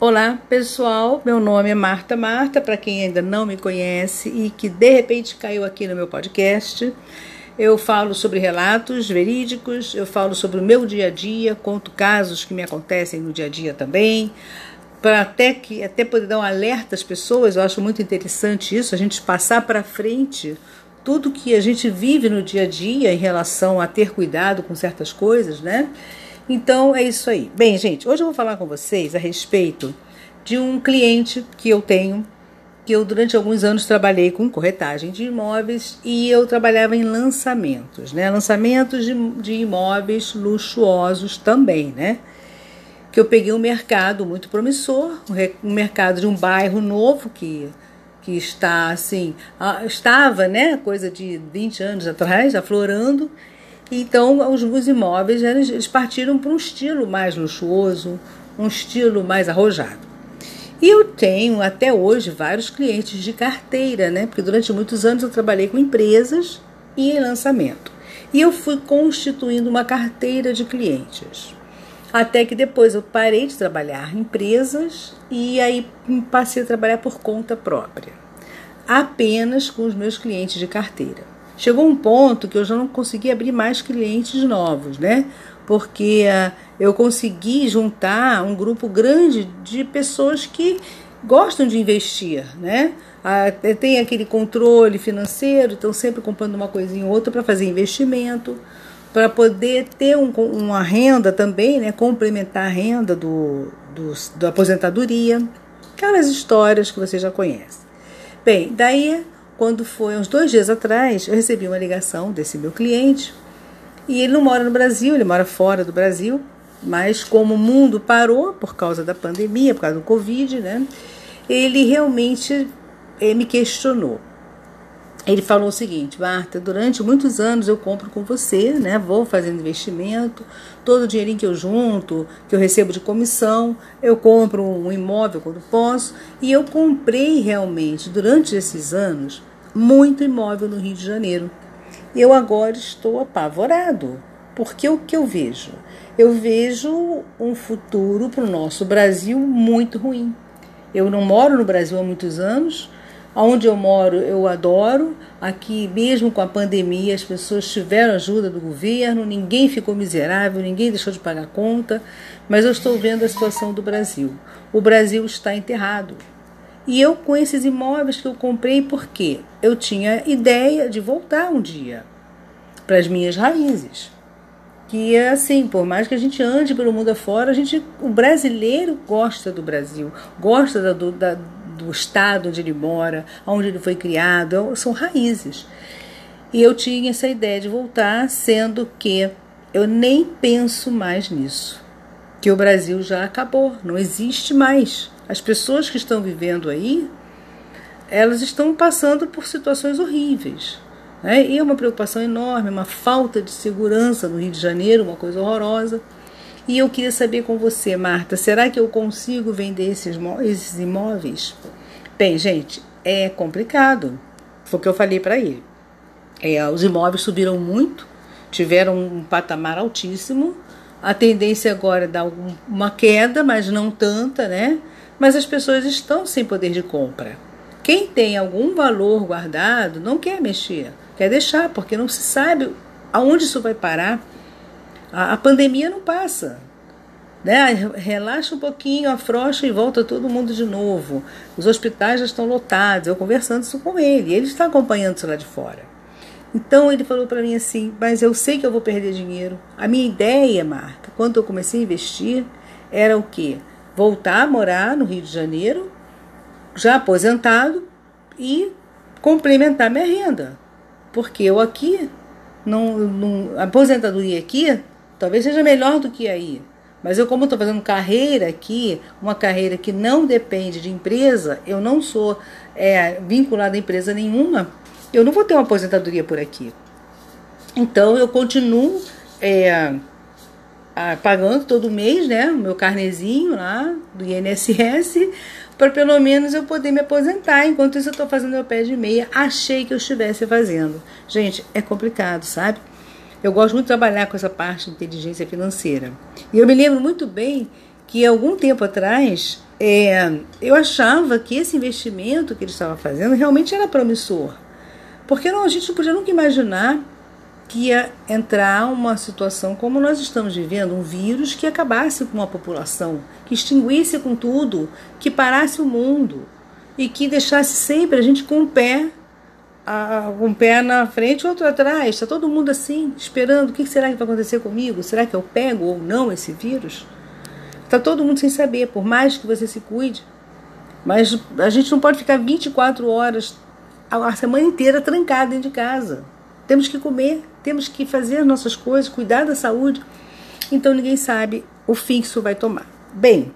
Olá, pessoal. Meu nome é Marta Marta, para quem ainda não me conhece e que de repente caiu aqui no meu podcast. Eu falo sobre relatos verídicos, eu falo sobre o meu dia a dia, conto casos que me acontecem no dia a dia também, para até que até poder dar um alerta às pessoas. Eu acho muito interessante isso, a gente passar para frente tudo que a gente vive no dia a dia em relação a ter cuidado com certas coisas, né? Então é isso aí. Bem, gente, hoje eu vou falar com vocês a respeito de um cliente que eu tenho, que eu durante alguns anos trabalhei com corretagem de imóveis e eu trabalhava em lançamentos, né? Lançamentos de, de imóveis luxuosos também, né? Que eu peguei um mercado muito promissor, um mercado de um bairro novo que que está assim, estava, né, coisa de 20 anos atrás, aflorando, então, os, os imóveis eles partiram para um estilo mais luxuoso, um estilo mais arrojado. E eu tenho até hoje vários clientes de carteira, né? Porque durante muitos anos eu trabalhei com empresas e em lançamento. E eu fui constituindo uma carteira de clientes. Até que depois eu parei de trabalhar em empresas e aí passei a trabalhar por conta própria, apenas com os meus clientes de carteira. Chegou um ponto que eu já não consegui abrir mais clientes novos, né? Porque uh, eu consegui juntar um grupo grande de pessoas que gostam de investir, né? Uh, tem aquele controle financeiro, estão sempre comprando uma coisinha ou outra para fazer investimento, para poder ter um, uma renda também, né? Complementar a renda do, do, da aposentadoria. Aquelas histórias que você já conhece. Bem, daí quando foi uns dois dias atrás, eu recebi uma ligação desse meu cliente e ele não mora no Brasil, ele mora fora do Brasil, mas como o mundo parou por causa da pandemia, por causa do Covid, né? Ele realmente eh, me questionou. Ele falou o seguinte, Marta, durante muitos anos eu compro com você, né? Vou fazendo investimento, todo o dinheirinho que eu junto, que eu recebo de comissão, eu compro um imóvel quando posso, e eu comprei realmente durante esses anos muito imóvel no Rio de Janeiro. Eu agora estou apavorado, porque o que eu vejo? Eu vejo um futuro para o nosso Brasil muito ruim. Eu não moro no Brasil há muitos anos, Onde eu moro, eu adoro. Aqui, mesmo com a pandemia, as pessoas tiveram ajuda do governo, ninguém ficou miserável, ninguém deixou de pagar conta. Mas eu estou vendo a situação do Brasil. O Brasil está enterrado. E eu, com esses imóveis que eu comprei, porque eu tinha ideia de voltar um dia para as minhas raízes. Que é assim, por mais que a gente ande pelo mundo afora, a gente, o brasileiro gosta do Brasil, gosta da, da, do estado onde ele mora, onde ele foi criado, são raízes. E eu tinha essa ideia de voltar, sendo que eu nem penso mais nisso. Que o Brasil já acabou, não existe mais. As pessoas que estão vivendo aí, elas estão passando por situações horríveis. Né? E é uma preocupação enorme, uma falta de segurança no Rio de Janeiro, uma coisa horrorosa. E eu queria saber com você, Marta, será que eu consigo vender esses, esses imóveis? Bem, gente, é complicado. Foi o que eu falei para ele. É, os imóveis subiram muito, tiveram um patamar altíssimo. A tendência agora é dar uma queda, mas não tanta, né? mas as pessoas estão sem poder de compra. Quem tem algum valor guardado não quer mexer, quer deixar, porque não se sabe aonde isso vai parar. A, a pandemia não passa. Né? Relaxa um pouquinho, afrouxa e volta todo mundo de novo. Os hospitais já estão lotados. Eu conversando isso com ele, ele está acompanhando isso lá de fora. Então ele falou para mim assim: Mas eu sei que eu vou perder dinheiro. A minha ideia, Marta, quando eu comecei a investir, era o quê? voltar a morar no Rio de Janeiro, já aposentado, e complementar minha renda. Porque eu aqui, não, não, aposentadoria aqui talvez seja melhor do que aí. Mas eu, como estou fazendo carreira aqui, uma carreira que não depende de empresa, eu não sou é, vinculada a empresa nenhuma, eu não vou ter uma aposentadoria por aqui. Então eu continuo é, pagando todo mês, né, o meu carnezinho lá do INSS, para pelo menos eu poder me aposentar. Enquanto isso eu estou fazendo meu pé de meia, achei que eu estivesse fazendo. Gente, é complicado, sabe? Eu gosto muito de trabalhar com essa parte de inteligência financeira. E eu me lembro muito bem que algum tempo atrás é, eu achava que esse investimento que ele estava fazendo realmente era promissor. Porque não, a gente não podia nunca imaginar que ia entrar uma situação como nós estamos vivendo, um vírus que acabasse com a população, que extinguisse com tudo, que parasse o mundo e que deixasse sempre a gente com um pé, um pé na frente e outro atrás. Está todo mundo assim, esperando o que será que vai acontecer comigo? Será que eu pego ou não esse vírus? Está todo mundo sem saber, por mais que você se cuide. Mas a gente não pode ficar 24 horas, a semana inteira trancado dentro de casa. Temos que comer, temos que fazer nossas coisas, cuidar da saúde. Então ninguém sabe o fim que isso vai tomar. Bem,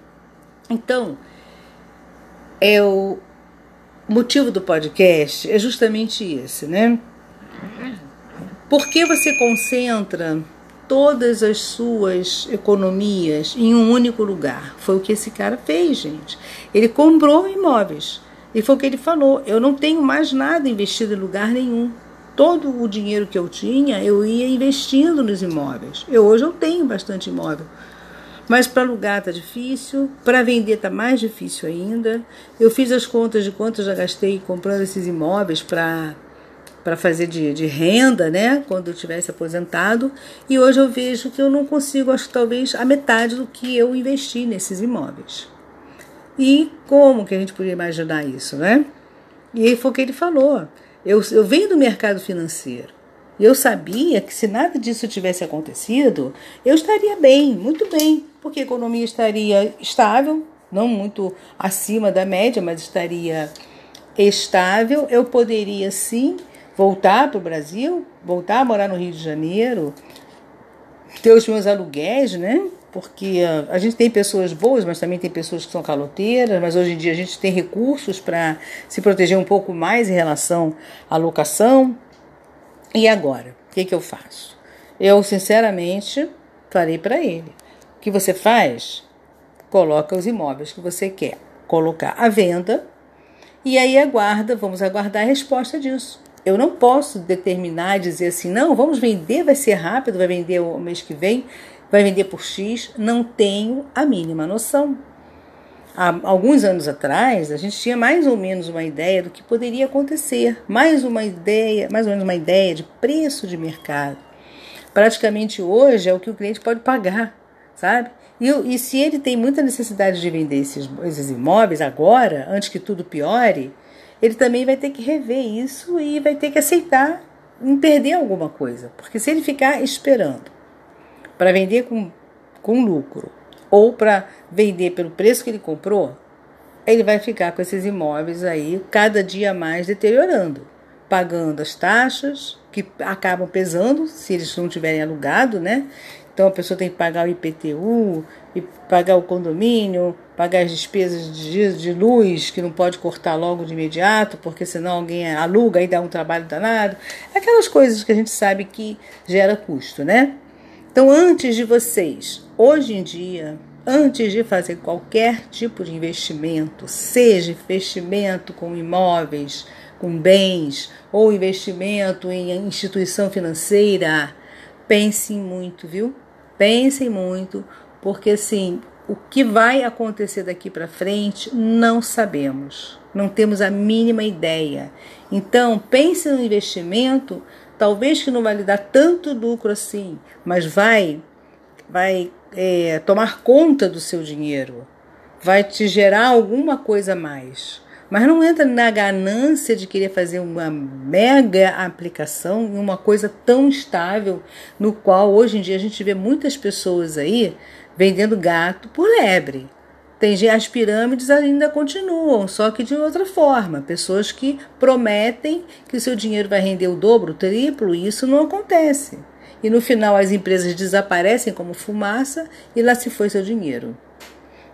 então, é o motivo do podcast é justamente esse, né? Por que você concentra todas as suas economias em um único lugar? Foi o que esse cara fez, gente. Ele comprou imóveis. E foi o que ele falou: eu não tenho mais nada investido em lugar nenhum todo o dinheiro que eu tinha, eu ia investindo nos imóveis. Eu hoje eu tenho bastante imóvel. Mas para alugar tá difícil, para vender tá mais difícil ainda. Eu fiz as contas de quanto eu já gastei comprando esses imóveis para para fazer de, de renda, né, quando eu tivesse aposentado, e hoje eu vejo que eu não consigo, acho que talvez a metade do que eu investi nesses imóveis. E como que a gente poderia imaginar isso, né? E foi o que ele falou. Eu, eu venho do mercado financeiro. Eu sabia que se nada disso tivesse acontecido, eu estaria bem, muito bem, porque a economia estaria estável, não muito acima da média, mas estaria estável. Eu poderia sim voltar para o Brasil, voltar a morar no Rio de Janeiro, ter os meus aluguéis, né? Porque ah, a gente tem pessoas boas, mas também tem pessoas que são caloteiras, mas hoje em dia a gente tem recursos para se proteger um pouco mais em relação à locação. E agora, o que, que eu faço? Eu, sinceramente, falei para ele: o que você faz? Coloca os imóveis que você quer colocar à venda e aí aguarda, vamos aguardar a resposta disso. Eu não posso determinar, dizer assim, não, vamos vender, vai ser rápido, vai vender o mês que vem vai vender por X, não tenho a mínima noção. Há alguns anos atrás, a gente tinha mais ou menos uma ideia do que poderia acontecer, mais uma ideia, mais ou menos uma ideia de preço de mercado. Praticamente hoje é o que o cliente pode pagar, sabe? E, e se ele tem muita necessidade de vender esses, esses imóveis agora, antes que tudo piore, ele também vai ter que rever isso e vai ter que aceitar em perder alguma coisa. Porque se ele ficar esperando para vender com, com lucro ou para vender pelo preço que ele comprou, ele vai ficar com esses imóveis aí cada dia mais deteriorando, pagando as taxas que acabam pesando se eles não tiverem alugado, né? Então a pessoa tem que pagar o IPTU, pagar o condomínio, pagar as despesas de, de luz, que não pode cortar logo de imediato, porque senão alguém aluga e dá um trabalho danado. Aquelas coisas que a gente sabe que gera custo, né? Então, antes de vocês, hoje em dia, antes de fazer qualquer tipo de investimento, seja investimento com imóveis, com bens, ou investimento em instituição financeira, pensem muito, viu? Pensem muito, porque assim, o que vai acontecer daqui para frente não sabemos, não temos a mínima ideia. Então, pense no investimento talvez que não vai lhe dar tanto lucro assim, mas vai, vai é, tomar conta do seu dinheiro, vai te gerar alguma coisa a mais. Mas não entra na ganância de querer fazer uma mega aplicação em uma coisa tão estável, no qual hoje em dia a gente vê muitas pessoas aí vendendo gato por lebre. Tem, as pirâmides ainda continuam, só que de outra forma. Pessoas que prometem que o seu dinheiro vai render o dobro, o triplo, e isso não acontece. E no final as empresas desaparecem como fumaça e lá se foi seu dinheiro.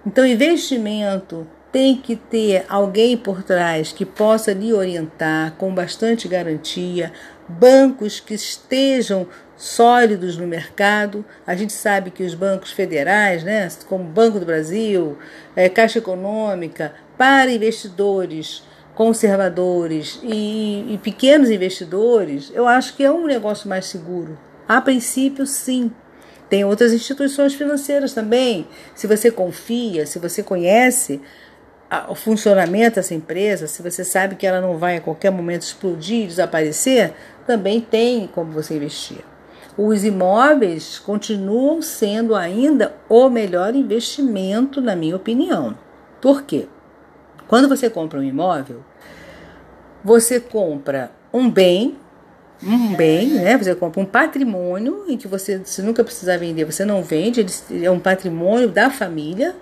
Então, investimento tem que ter alguém por trás que possa lhe orientar com bastante garantia, bancos que estejam sólidos no mercado. A gente sabe que os bancos federais, né, como Banco do Brasil, é, Caixa Econômica, para investidores conservadores e, e pequenos investidores, eu acho que é um negócio mais seguro. A princípio, sim. Tem outras instituições financeiras também. Se você confia, se você conhece o funcionamento dessa empresa, se você sabe que ela não vai a qualquer momento explodir, desaparecer, também tem como você investir. Os imóveis continuam sendo ainda o melhor investimento, na minha opinião. Por quê? Quando você compra um imóvel, você compra um bem um bem, né? Você compra um patrimônio em que você, se nunca precisar vender, você não vende. Ele é um patrimônio da família,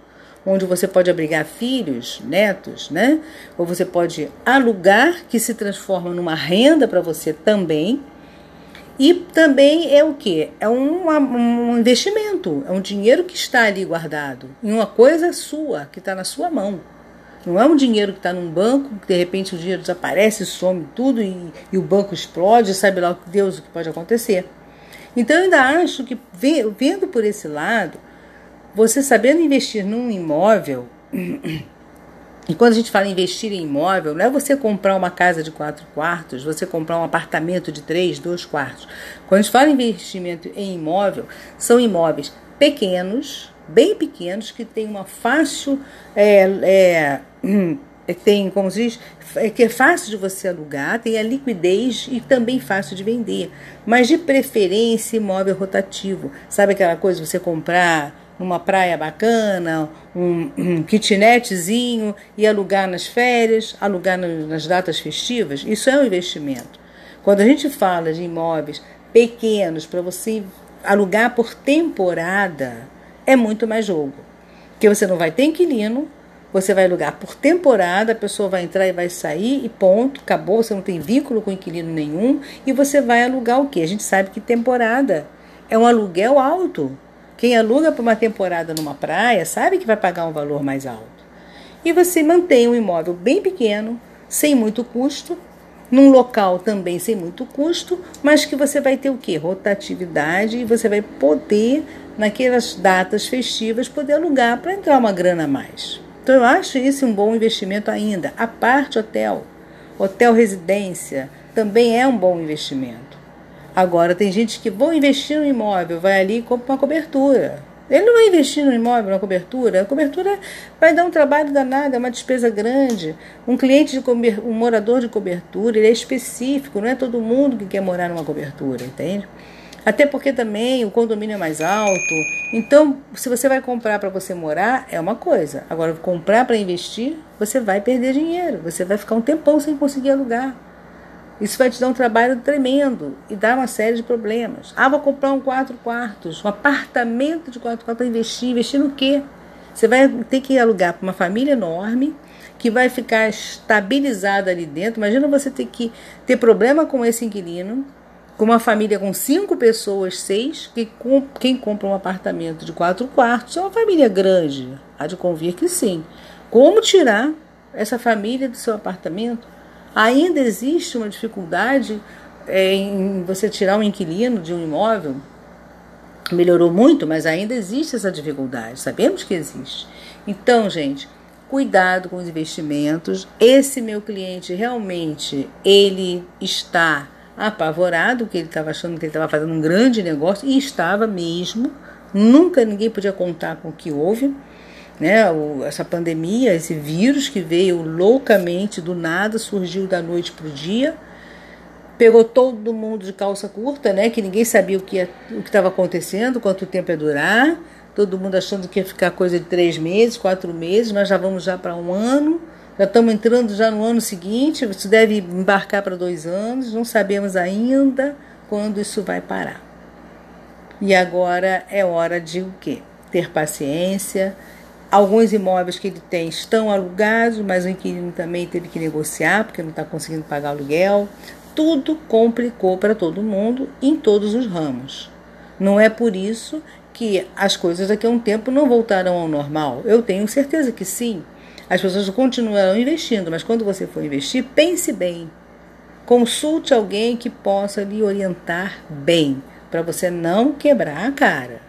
onde você pode abrigar filhos, netos, né? Ou você pode alugar, que se transforma numa renda para você também. E também é o que? É um, um investimento, é um dinheiro que está ali guardado, em uma coisa sua, que está na sua mão. Não é um dinheiro que está num banco, que de repente o dinheiro desaparece, some tudo e, e o banco explode, sabe lá Deus o que pode acontecer. Então eu ainda acho que, vendo por esse lado, você sabendo investir num imóvel, e quando a gente fala investir em imóvel, não é você comprar uma casa de quatro quartos, você comprar um apartamento de três, dois quartos. Quando a gente fala em investimento em imóvel, são imóveis pequenos, bem pequenos, que têm uma fácil é, é, tem, como se diz, é que é fácil de você alugar, tem a liquidez e também fácil de vender. Mas de preferência imóvel rotativo. Sabe aquela coisa você comprar numa praia bacana, um, um kitnetzinho e alugar nas férias, alugar nas datas festivas? Isso é um investimento. Quando a gente fala de imóveis pequenos para você alugar por temporada, é muito mais jogo. Porque você não vai ter inquilino, você vai alugar por temporada, a pessoa vai entrar e vai sair e ponto, acabou, você não tem vínculo com inquilino nenhum e você vai alugar o quê? A gente sabe que temporada é um aluguel alto. Quem aluga por uma temporada numa praia sabe que vai pagar um valor mais alto. E você mantém um imóvel bem pequeno, sem muito custo, num local também sem muito custo, mas que você vai ter o quê? Rotatividade e você vai poder, naquelas datas festivas, poder alugar para entrar uma grana a mais. Então eu acho isso um bom investimento ainda. A parte hotel, hotel residência, também é um bom investimento. Agora tem gente que vão investir no imóvel, vai ali e compra uma cobertura. Ele não vai investir no imóvel, na cobertura. A cobertura vai dar um trabalho danado, é uma despesa grande. Um cliente, de um morador de cobertura, ele é específico, não é todo mundo que quer morar numa cobertura, entende? Até porque também o condomínio é mais alto. Então, se você vai comprar para você morar, é uma coisa. Agora, comprar para investir, você vai perder dinheiro. Você vai ficar um tempão sem conseguir alugar. Isso vai te dar um trabalho tremendo e dar uma série de problemas. Ah, vou comprar um quatro quartos, um apartamento de quatro quartos para investir. Investir no quê? Você vai ter que alugar para uma família enorme que vai ficar estabilizada ali dentro. Imagina você ter que ter problema com esse inquilino, com uma família com cinco pessoas, seis, que com, quem compra um apartamento de quatro quartos é uma família grande. Há de convir que sim. Como tirar essa família do seu apartamento? Ainda existe uma dificuldade é, em você tirar um inquilino de um imóvel. Melhorou muito, mas ainda existe essa dificuldade. Sabemos que existe. Então, gente, cuidado com os investimentos. Esse meu cliente realmente ele está apavorado, que ele estava achando que ele estava fazendo um grande negócio, e estava mesmo. Nunca ninguém podia contar com o que houve. Né, o, essa pandemia, esse vírus que veio loucamente do nada, surgiu da noite para o dia, pegou todo mundo de calça curta, né, que ninguém sabia o que estava acontecendo, quanto tempo ia durar, todo mundo achando que ia ficar coisa de três meses, quatro meses, nós já vamos já para um ano. Já estamos entrando já no ano seguinte, você deve embarcar para dois anos, não sabemos ainda quando isso vai parar. E agora é hora de o quê? Ter paciência. Alguns imóveis que ele tem estão alugados, mas o inquilino também teve que negociar porque não está conseguindo pagar aluguel. Tudo complicou para todo mundo em todos os ramos. Não é por isso que as coisas daqui a um tempo não voltarão ao normal. Eu tenho certeza que sim. As pessoas continuarão investindo, mas quando você for investir, pense bem. Consulte alguém que possa lhe orientar bem, para você não quebrar a cara.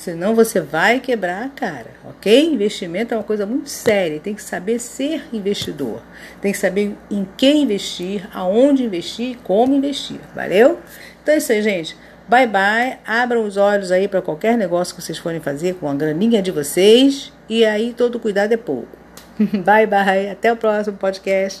Senão você vai quebrar a cara, ok? Investimento é uma coisa muito séria, tem que saber ser investidor. Tem que saber em quem investir, aonde investir, como investir. Valeu? Então é isso aí, gente. Bye bye, abram os olhos aí para qualquer negócio que vocês forem fazer com a graninha de vocês e aí todo cuidado é pouco. bye bye, até o próximo podcast.